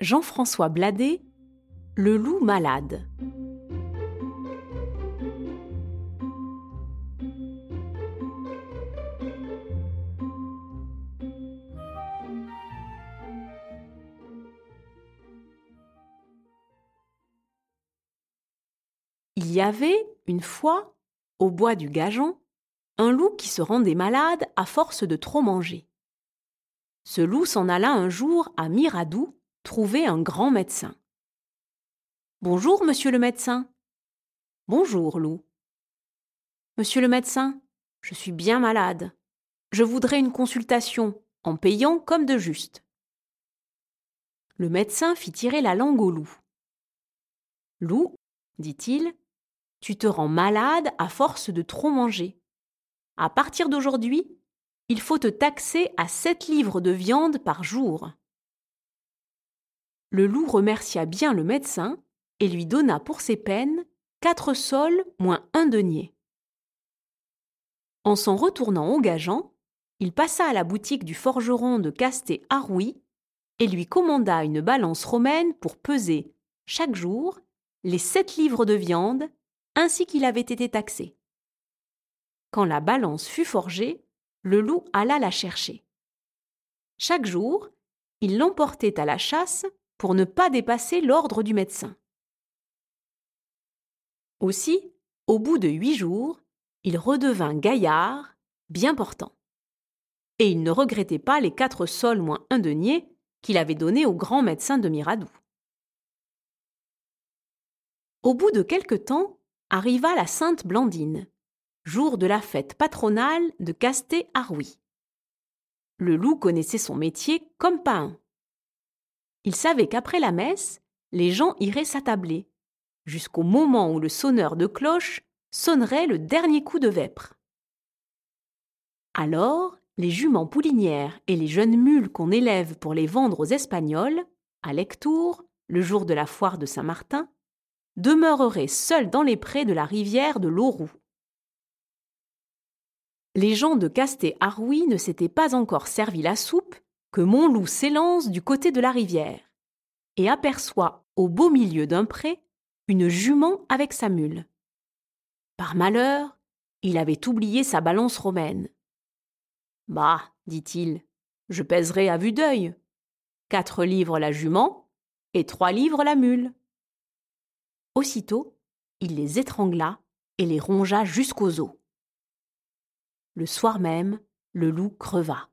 Jean-François Bladet, Le loup malade. Il y avait, une fois, au bois du Gageon, un loup qui se rendait malade à force de trop manger. Ce loup s'en alla un jour à Miradou trouver un grand médecin. Bonjour, monsieur le médecin. Bonjour, loup. Monsieur le médecin, je suis bien malade. Je voudrais une consultation, en payant comme de juste. Le médecin fit tirer la langue au loup. Loup, dit-il, tu te rends malade à force de trop manger. À partir d'aujourd'hui, il faut te taxer à sept livres de viande par jour. Le loup remercia bien le médecin et lui donna pour ses peines quatre sols moins un denier. En s'en retournant au gageant, il passa à la boutique du forgeron de Casté Arouy et lui commanda une balance romaine pour peser, chaque jour, les sept livres de viande ainsi qu'il avait été taxé. Quand la balance fut forgée, le loup alla la chercher. Chaque jour, il l'emportait à la chasse pour ne pas dépasser l'ordre du médecin. Aussi, au bout de huit jours, il redevint gaillard, bien portant. Et il ne regrettait pas les quatre sols moins un denier qu'il avait donnés au grand médecin de Miradou. Au bout de quelque temps, arriva la Sainte Blandine, jour de la fête patronale de casté arouy Le loup connaissait son métier comme pas un. Il savait qu'après la messe, les gens iraient s'attabler, jusqu'au moment où le sonneur de cloche sonnerait le dernier coup de vêpres. Alors, les juments poulinières et les jeunes mules qu'on élève pour les vendre aux Espagnols, à Lectour, le jour de la foire de Saint-Martin, demeureraient seuls dans les prés de la rivière de l'Auroux. Les gens de Casté-Arouy ne s'étaient pas encore servi la soupe que Montloup s'élance du côté de la rivière et aperçoit au beau milieu d'un pré une jument avec sa mule. Par malheur, il avait oublié sa balance romaine. Bah, dit-il, je pèserai à vue d'œil. Quatre livres la jument et trois livres la mule. Aussitôt, il les étrangla et les rongea jusqu'aux os. Le soir même, le loup creva.